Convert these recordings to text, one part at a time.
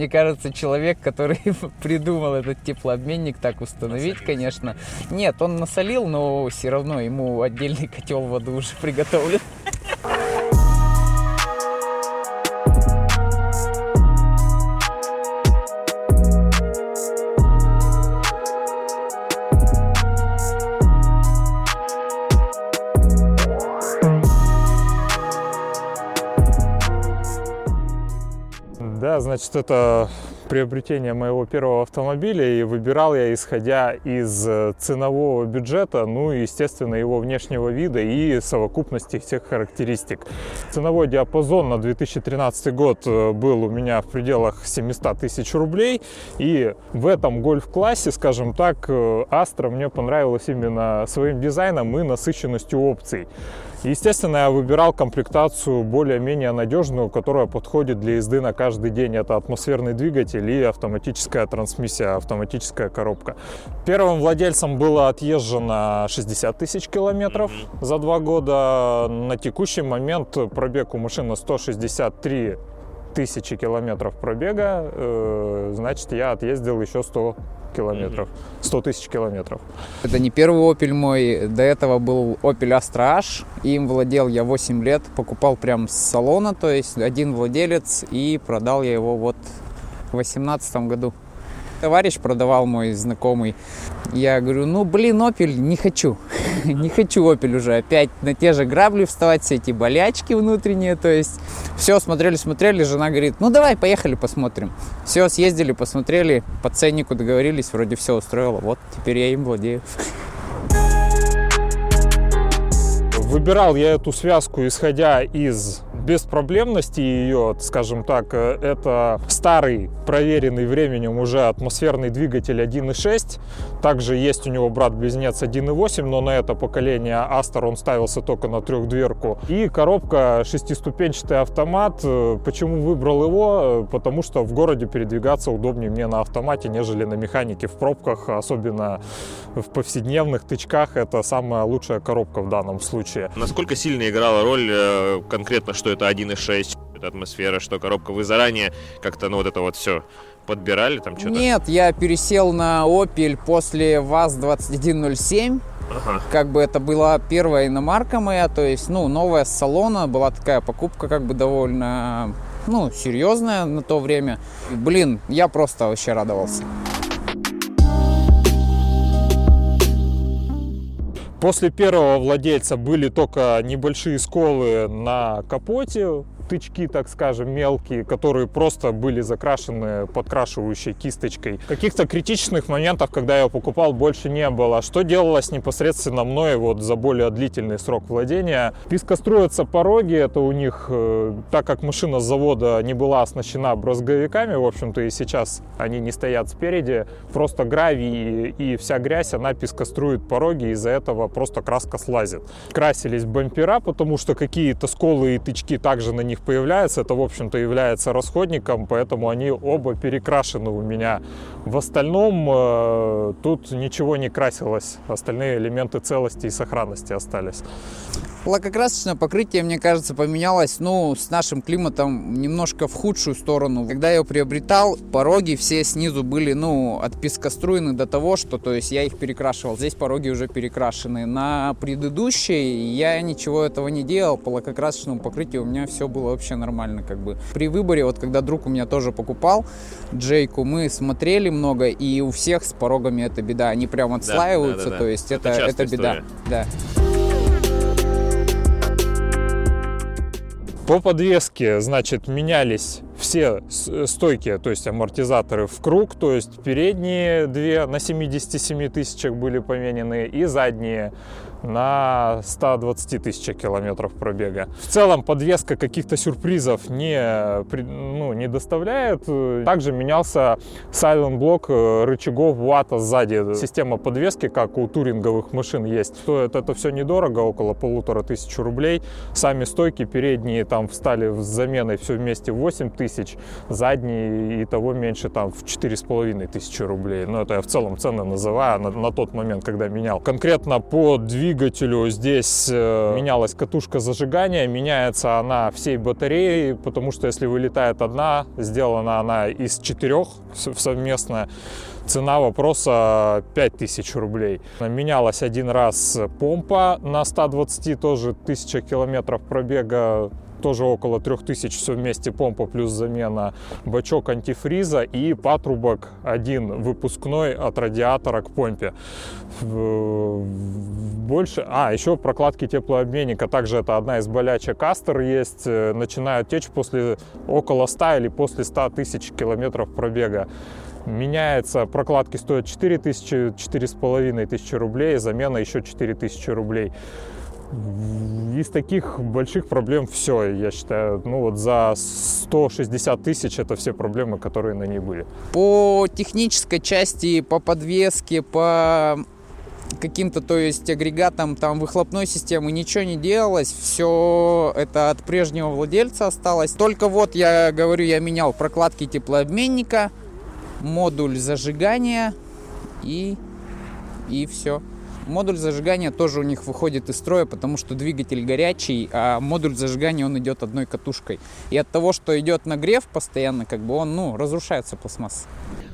мне кажется, человек, который придумал этот теплообменник, так установить, насолил. конечно. Нет, он насолил, но все равно ему отдельный котел воды уже приготовлен. Значит, это приобретение моего первого автомобиля, и выбирал я исходя из э, ценового бюджета, ну и, естественно, его внешнего вида и совокупности всех характеристик. Ценовой диапазон на 2013 год э, был у меня в пределах 700 тысяч рублей, и в этом гольф-классе, скажем так, э, Astra мне понравилась именно своим дизайном и насыщенностью опций. Естественно, я выбирал комплектацию более-менее надежную, которая подходит для езды на каждый день. Это атмосферный двигатель и автоматическая трансмиссия, автоматическая коробка. Первым владельцем было отъезжено 60 тысяч километров за два года. На текущий момент пробег у машины 163 тысячи километров пробега, э, значит, я отъездил еще 100 километров, 100 тысяч километров. Это не первый Opel мой, до этого был Opel Astra H, им владел я 8 лет, покупал прям с салона, то есть один владелец, и продал я его вот в 2018 году товарищ продавал мой знакомый. Я говорю, ну блин, Opel, не хочу. не хочу Opel уже опять на те же грабли вставать, все эти болячки внутренние. То есть все, смотрели, смотрели, жена говорит, ну давай, поехали посмотрим. Все, съездили, посмотрели, по ценнику договорились, вроде все устроило. Вот, теперь я им владею. Выбирал я эту связку, исходя из беспроблемности ее, скажем так, э, это старый, проверенный временем уже атмосферный двигатель 1.6. Также есть у него брат-близнец 1.8, но на это поколение Астер он ставился только на трехдверку. И коробка шестиступенчатый автомат. Э, почему выбрал его? Э, потому что в городе передвигаться удобнее мне на автомате, нежели на механике в пробках, особенно в повседневных тычках. Это самая лучшая коробка в данном случае. Насколько сильно играла роль конкретно, что это 1.6, это атмосфера, что коробка. Вы заранее как-то, ну, вот это вот все подбирали там что-то? Нет, я пересел на Opel после ВАЗ-2107. Ага. Как бы это была первая иномарка моя, то есть, ну, новая с салона, была такая покупка как бы довольно, ну, серьезная на то время. Блин, я просто вообще радовался. После первого владельца были только небольшие сколы на капоте, тычки, так скажем, мелкие, которые просто были закрашены подкрашивающей кисточкой. Каких-то критичных моментов, когда я покупал, больше не было. Что делалось непосредственно мной вот за более длительный срок владения? Пескоструятся пороги, это у них, э, так как машина с завода не была оснащена брызговиками, в общем-то и сейчас они не стоят спереди, просто гравий и вся грязь, она пескострует пороги, из-за этого просто краска слазит. Красились бампера, потому что какие-то сколы и тычки также на них них появляется, это, в общем-то, является расходником, поэтому они оба перекрашены у меня. В остальном э, тут ничего не красилось, остальные элементы целости и сохранности остались. Лакокрасочное покрытие, мне кажется, поменялось, ну, с нашим климатом немножко в худшую сторону. Когда я его приобретал, пороги все снизу были, ну, от пескоструйны до того, что, то есть, я их перекрашивал. Здесь пороги уже перекрашены. На предыдущей я ничего этого не делал, по лакокрасочному покрытию у меня все было вообще нормально, как бы. При выборе, вот когда друг у меня тоже покупал Джейку, мы смотрели много, и у всех с порогами это беда. Они прям отслаиваются, да, да, да, да. то есть это, это, это беда. Да. По подвеске, значит, менялись все стойки, то есть амортизаторы в круг, то есть передние две на 77 тысячах были поменены и задние на 120 тысяч километров пробега. В целом подвеска каких-то сюрпризов не, ну, не доставляет. Также менялся silent блок э, рычагов вата сзади. Система подвески, как у туринговых машин есть. Стоит это все недорого, около полутора тысяч рублей. Сами стойки передние там встали с заменой все вместе 8 тысяч, задние и того меньше там в четыре с половиной тысячи рублей. Но это я в целом цены называю на, на тот момент, когда менял. Конкретно по двигателю двигателю здесь э, менялась катушка зажигания, меняется она всей батареей, потому что если вылетает одна, сделана она из четырех совместная. Цена вопроса 5000 рублей. Менялась один раз помпа на 120, тоже 1000 километров пробега тоже около 3000 все вместе помпа плюс замена, бачок антифриза и патрубок один выпускной от радиатора к помпе. Больше... А, еще прокладки теплообменника. Также это одна из болячек Астер есть. Э, начинают течь после около 100 или после 100 тысяч километров пробега. Меняется, прокладки стоят 4 тысячи, 4,5 тысячи рублей, замена еще 4 тысячи рублей. Из таких больших проблем все, я считаю. Ну вот за 160 тысяч это все проблемы, которые на ней были. По технической части, по подвеске, по каким-то, то есть агрегатам там выхлопной системы ничего не делалось, все это от прежнего владельца осталось. Только вот я говорю, я менял прокладки теплообменника, модуль зажигания и и все. Модуль зажигания тоже у них выходит из строя, потому что двигатель горячий, а модуль зажигания он идет одной катушкой. И от того, что идет нагрев постоянно, как бы он, ну, разрушается пластмасса.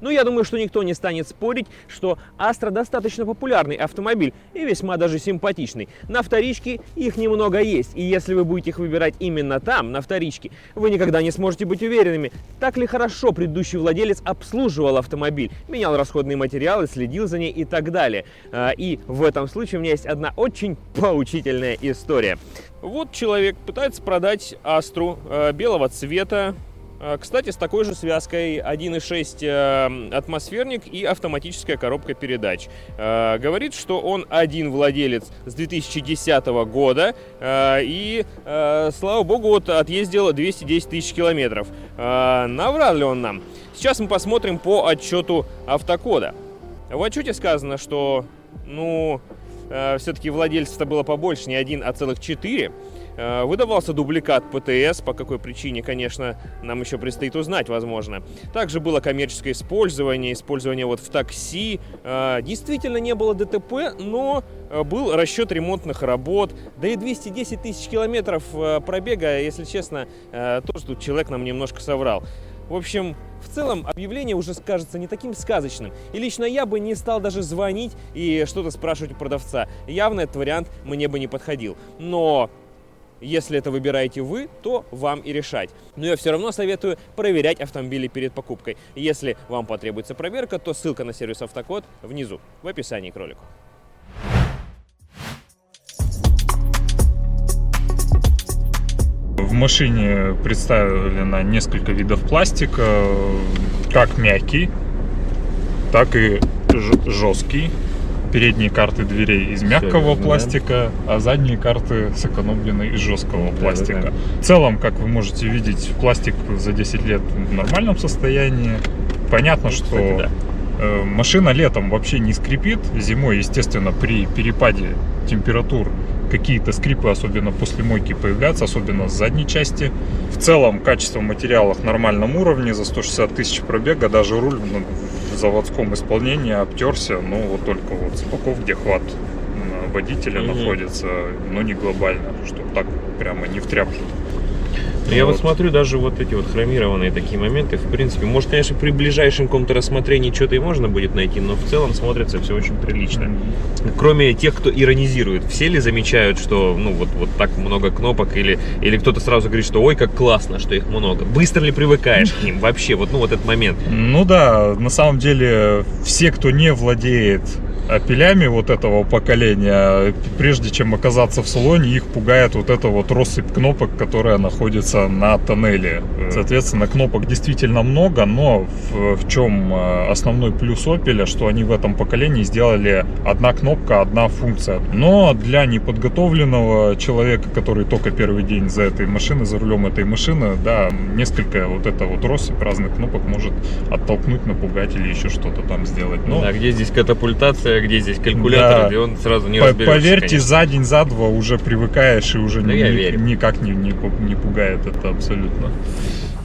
Но я думаю, что никто не станет спорить, что Astra достаточно популярный автомобиль и весьма даже симпатичный. На вторичке их немного есть, и если вы будете их выбирать именно там, на вторичке, вы никогда не сможете быть уверенными, так ли хорошо предыдущий владелец обслуживал автомобиль, менял расходные материалы, следил за ней и так далее. А, и в этом случае у меня есть одна очень поучительная история. Вот человек пытается продать Астру э, белого цвета, а, кстати, с такой же связкой 1.6 э, атмосферник и автоматическая коробка передач. А, говорит, что он один владелец с 2010 года а, и, слава богу, вот отъездил 210 тысяч километров. Наврал ли он нам? Сейчас мы посмотрим по отчету автокода. В отчете сказано, что, ну, все-таки владельцев было побольше, не один, а целых четыре. Э, выдавался дубликат ПТС, по какой причине, конечно, нам еще предстоит узнать, возможно. Также было коммерческое использование, использование вот в такси. Э, действительно не было ДТП, но э, был расчет ремонтных работ. Да и 210 тысяч километров пробега, если честно, тоже тут человек нам немножко соврал. В общем, в целом объявление уже кажется не таким сказочным. И лично я бы не стал даже звонить и что-то спрашивать у продавца. Явно этот вариант мне бы не подходил. Но если это выбираете вы, то вам и решать. Но я все равно советую проверять автомобили перед покупкой. Если вам потребуется проверка, то ссылка на сервис Автокод внизу, в описании к ролику. В машине представлено несколько видов пластика, как мягкий, так и жесткий передние карты дверей из мягкого Все, пластика, да. а задние карты сэкономлены из жесткого да, пластика. Да, да. В целом, как вы можете видеть, пластик за 10 лет в нормальном состоянии. Понятно, что Кстати, да. Э, машина летом вообще не скрипит. Зимой, естественно, при перепаде температур какие-то скрипы, особенно после мойки, появляются, особенно с задней части. В целом, качество материалов в нормальном уровне, за 160 тысяч пробега, даже руль ну, в заводском исполнении обтерся, ну вот только вот с боков, где хват водителя mm-hmm. находится, но не глобально, чтобы так прямо не в тряпку. Я вот. вот смотрю, даже вот эти вот хромированные такие моменты, в принципе, может, конечно, при ближайшем каком-то рассмотрении что-то и можно будет найти, но в целом смотрится все очень прилично. Mm-hmm. Кроме тех, кто иронизирует, все ли замечают, что, ну, вот, вот так много кнопок, или, или кто-то сразу говорит, что, ой, как классно, что их много. Быстро ли привыкаешь к ним вообще, вот, ну, вот этот момент? Ну да, на самом деле, все, кто не владеет опелями вот этого поколения, прежде чем оказаться в салоне, их пугает вот эта вот россыпь кнопок, которая находится на тоннеле. Соответственно, кнопок действительно много, но в, в чем э, основной плюс Opel, что они в этом поколении сделали одна кнопка, одна функция. Но для неподготовленного человека, который только первый день за этой машиной, за рулем этой машины, да, несколько вот эта вот россыпь разных кнопок может оттолкнуть, напугать или еще что-то там сделать. Но... Да, где здесь катапультация, где здесь калькулятор, да. и он сразу не разберется. Поверьте, конечно. за день, за два уже привыкаешь и уже ну, ни, никак не, не, не пугает это абсолютно.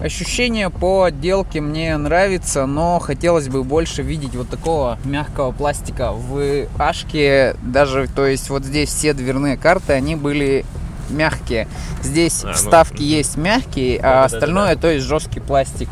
Ощущение по отделке мне нравится, но хотелось бы больше видеть вот такого мягкого пластика. В Ашке даже, то есть вот здесь все дверные карты, они были мягкие. Здесь А, ну, вставки есть мягкие, Да, да, а да, остальное то есть жесткий пластик.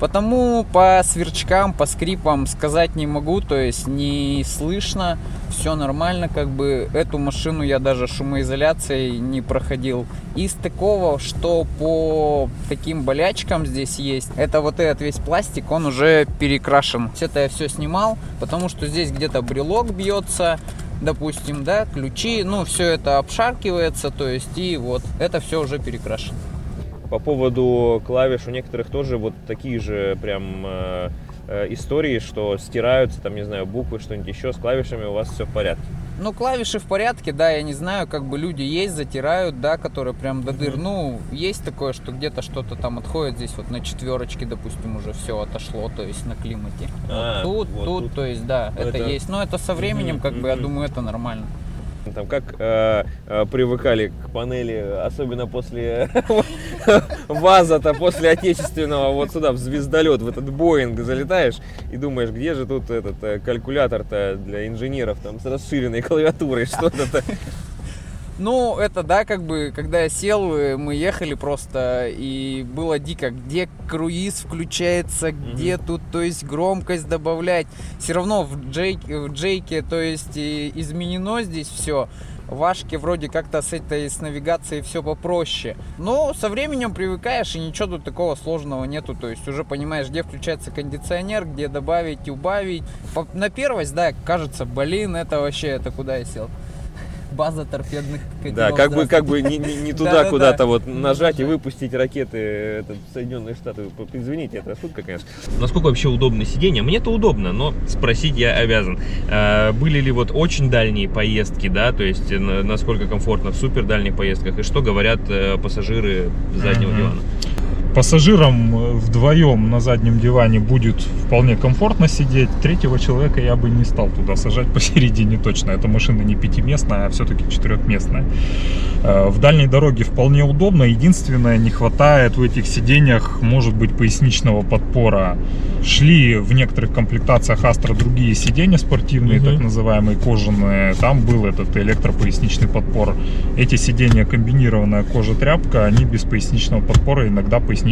Потому по сверчкам, по скрипам сказать не могу, то есть не слышно, все нормально, как бы эту машину я даже шумоизоляцией не проходил. Из такого, что по таким болячкам здесь есть, это вот этот весь пластик, он уже перекрашен. Это я все снимал, потому что здесь где-то брелок бьется, допустим, да, ключи, ну, все это обшаркивается, то есть, и вот, это все уже перекрашено. По поводу клавиш у некоторых тоже вот такие же прям э, э, истории, что стираются там, не знаю, буквы, что-нибудь еще с клавишами у вас все в порядке. Ну, клавиши в порядке, да, я не знаю, как бы люди есть, затирают, да, которые прям до дыр. Ну, есть такое, что где-то что-то там отходит, здесь вот на четверочке, допустим, уже все отошло, то есть на климате. А, тут, вот тут, тут. то есть, да, это, это- есть. Но это со временем, Мгм, как бы, я думаю, это нормально. Там как э, э, привыкали к панели, особенно после ВАЗа-то, после отечественного, вот сюда, в звездолет, в этот Боинг залетаешь и думаешь, где же тут этот э, калькулятор-то для инженеров там с расширенной клавиатурой, что-то-то. Ну, это да, как бы, когда я сел, э, мы ехали просто, и было дико, где круиз включается, где тут, то есть, громкость добавлять. Все равно в, джейк, в джейке, то есть, изменено здесь все. В Ашке вроде как-то с этой, с навигацией все попроще. Но со временем привыкаешь, и ничего тут такого сложного нету. То есть, уже понимаешь, где включается кондиционер, где добавить, убавить. На первость, да, кажется, блин, это вообще, это куда я сел? База торпедных Да, как бы, как бы не, не- не туда куда-то вот нажать и выпустить ракеты этот, в Соединенные Штаты. Извините, это шутка, конечно. Насколько вообще удобно сиденье? Мне-то удобно, но спросить я обязан. Э, Были ли вот очень дальние поездки, да, то есть э, на- насколько комфортно в супер дальних поездках, и что говорят э, пассажиры заднего дивана? Пассажирам э, вдвоем на заднем диване будет вполне комфортно сидеть. Третьего человека я бы не стал туда сажать посередине точно. Эта машина не пятиместная, а все-таки четырехместная. Э, В дальней дороге вполне удобно. Единственное, не хватает в этих сиденьях, может быть, поясничного подпора. Шли в некоторых комплектациях Astra другие сиденья спортивные, Мгм. так называемые кожаные. Там был этот электропоясничный подпор. Эти сиденья комбинированная кожа-тряпка, они без поясничного подпора иногда поясниц-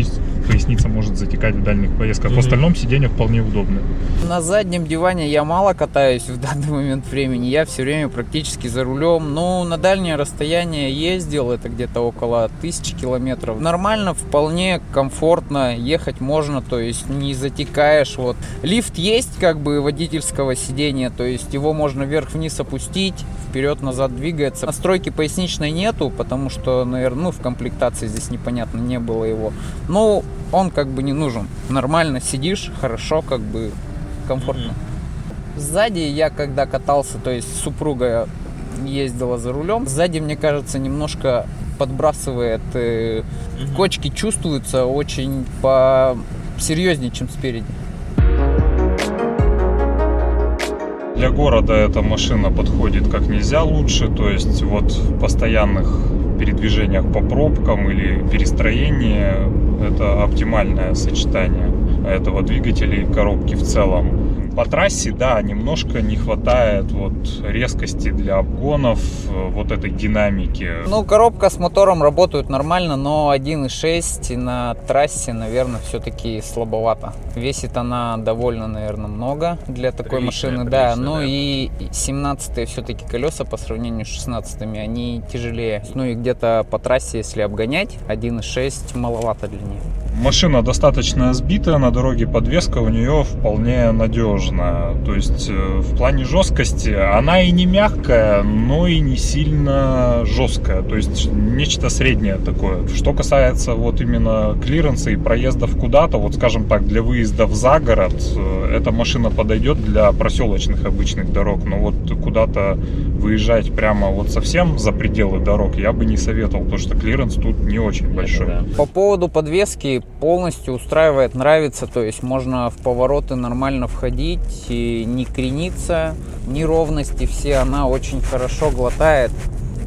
поясница может затекать в дальних поездках. Мгм. В остальном сиденья вполне удобны. На заднем диване я мало катаюсь в данный момент времени. Я все время практически за рулем. Ну, на дальнее расстояние ездил, это где-то около тысячи километров. Нормально, вполне комфортно, ехать можно, то есть не затекаешь. Вот. Лифт есть как бы водительского сидения, то есть его можно вверх-вниз опустить, вперед-назад двигается. Настройки поясничной нету, потому что, наверное, ну, в комплектации здесь непонятно, не было его. Но он как бы не нужен. Нормально сидишь, хорошо, как бы комфортно. Сзади я когда катался, то есть супруга ездила за рулем, сзади, мне кажется, немножко подбрасывает, э, кочки чувствуются очень по серьезнее, чем спереди. Для города эта машина подходит как нельзя лучше, то есть вот в постоянных передвижениях по пробкам или перестроении это оптимальное сочетание этого двигателя и коробки в целом. По трассе, да, немножко не хватает вот резкости для обгонов, э, вот этой динамики. Ну, коробка с мотором работают нормально, но 1.6 на трассе, наверное, все-таки слабовато. Весит она довольно, наверное, много для такой Приличная, машины, да. приличная, Ну да. и 17 все-таки колеса по сравнению с 16 они тяжелее. Ну и где-то по трассе, если обгонять, 1.6 маловато для нее. Машина достаточно сбитая, на дороге подвеска у нее вполне надежная. То есть э, в плане жесткости она и не мягкая, но и не сильно жесткая. То есть нечто среднее такое. Что касается вот именно клиренса и проездов куда-то, вот скажем так, для выездов за город, э, эта машина подойдет для проселочных обычных дорог. Но вот куда-то выезжать прямо вот совсем за пределы дорог я бы не советовал, потому что клиренс тут не очень большой. Да. По поводу подвески полностью устраивает, нравится, то есть можно в повороты нормально входить и не крениться, неровности все она очень хорошо глотает.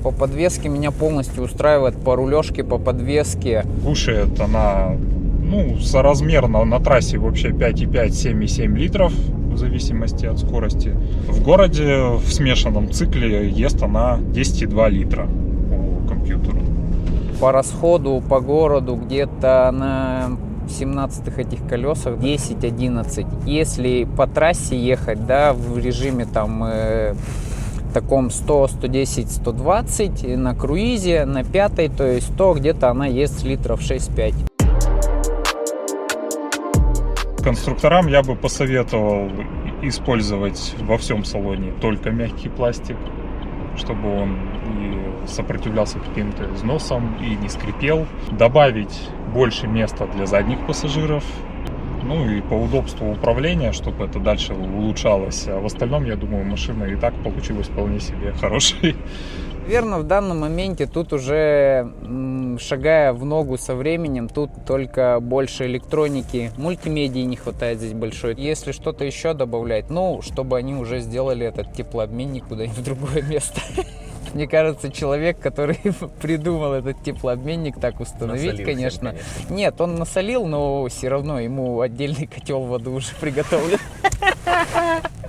По подвеске меня полностью устраивает, по рулежке, по подвеске. Кушает она Ну, соразмерно на трассе вообще 5,5-7,7 литров в зависимости от скорости. В городе в смешанном цикле ест она 10,2 литра по компьютеру. По расходу по городу где-то на 17 этих колесах 10-11. Если по трассе ехать, да, в режиме там э, таком 100, 110, 120, на круизе на пятой, то есть то где-то она ест литров 6-5. Конструкторам я бы посоветовал использовать во всем салоне только мягкий пластик, чтобы он и сопротивлялся каким-то износам и не скрипел. Добавить больше места для задних пассажиров, ну и по удобству управления, чтобы это дальше улучшалось. А в остальном, я думаю, машина и так получилась вполне себе хорошей. Верно, в данном моменте тут уже шагая в ногу со временем, тут только больше электроники, мультимедии не хватает здесь большой. Если что-то еще добавлять, ну, чтобы они уже сделали этот теплообменник куда-нибудь в другое место. Мне кажется, человек, который придумал этот теплообменник, так установить, Насолил конечно. Всем, конечно. Нет, он насолил, но все равно ему отдельный котел воды уже приготовлен.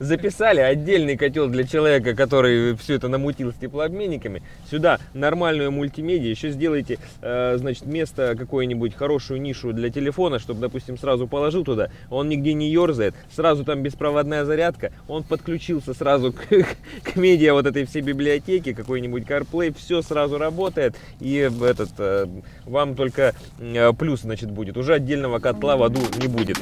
Записали отдельный котел для человека, который все это намутил с теплообменниками. Сюда нормальную мультимедиа. Еще сделайте, э, значит, место, какое-нибудь хорошую нишу для телефона, чтобы, допустим, сразу положил туда. Он нигде не ерзает. Сразу там беспроводная зарядка. Он подключился сразу к, к медиа вот этой всей библиотеки, какой-нибудь CarPlay. Все сразу работает. И этот, э, вам только э, плюс, значит, будет. Уже отдельного котла в аду не будет.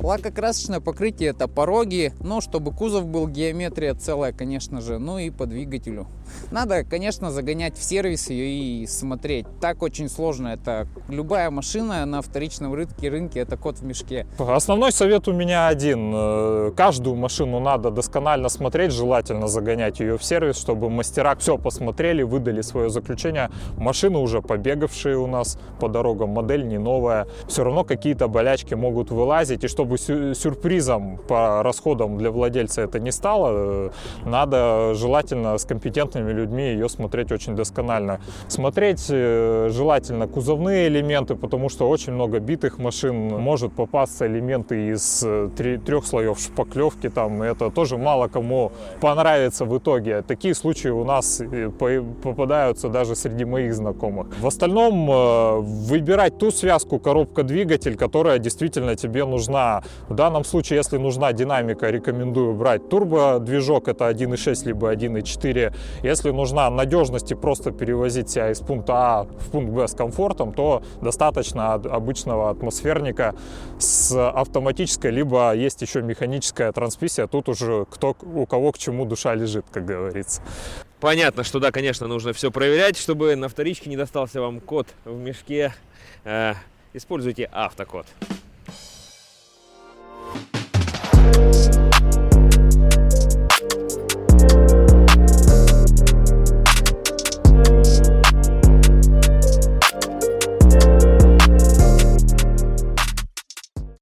Лакокрасочное покрытие это пороги, но чтобы кузов был геометрия целая, конечно же, ну и по двигателю. Надо, конечно, загонять в сервис ее и смотреть. Так очень сложно. Это любая машина на вторичном рынке, рынке это кот в мешке. Основной совет у меня один. Э, каждую машину надо досконально смотреть, желательно загонять ее в сервис, чтобы мастера все посмотрели, выдали свое заключение. Машины уже побегавшие у нас по дорогам, модель не новая. Все равно какие-то болячки могут вылазить. И чтобы сюрпризом по расходам для владельца это не стало, э, надо желательно с компетентным компетентными людьми ее смотреть очень досконально. Смотреть э, желательно кузовные элементы, потому что очень много битых машин может попасться элементы из э, трех слоев шпаклевки, там это тоже мало кому понравится в итоге. Такие случаи у нас э, попадаются даже среди моих знакомых. В остальном выбирать ту связку коробка-двигатель, которая действительно тебе нужна. В данном случае, если нужна динамика, рекомендую брать турбо-движок, это 1.6 либо 1.4. Если нужна надежность и просто перевозить себя из пункта А в пункт Б с комфортом, то достаточно обычного атмосферника с автоматической, либо есть еще механическая трансмиссия. Тут уже кто, у кого к чему душа лежит, как говорится. Понятно, что да, конечно, нужно все проверять, чтобы на вторичке не достался вам код в мешке. Э, используйте автокод.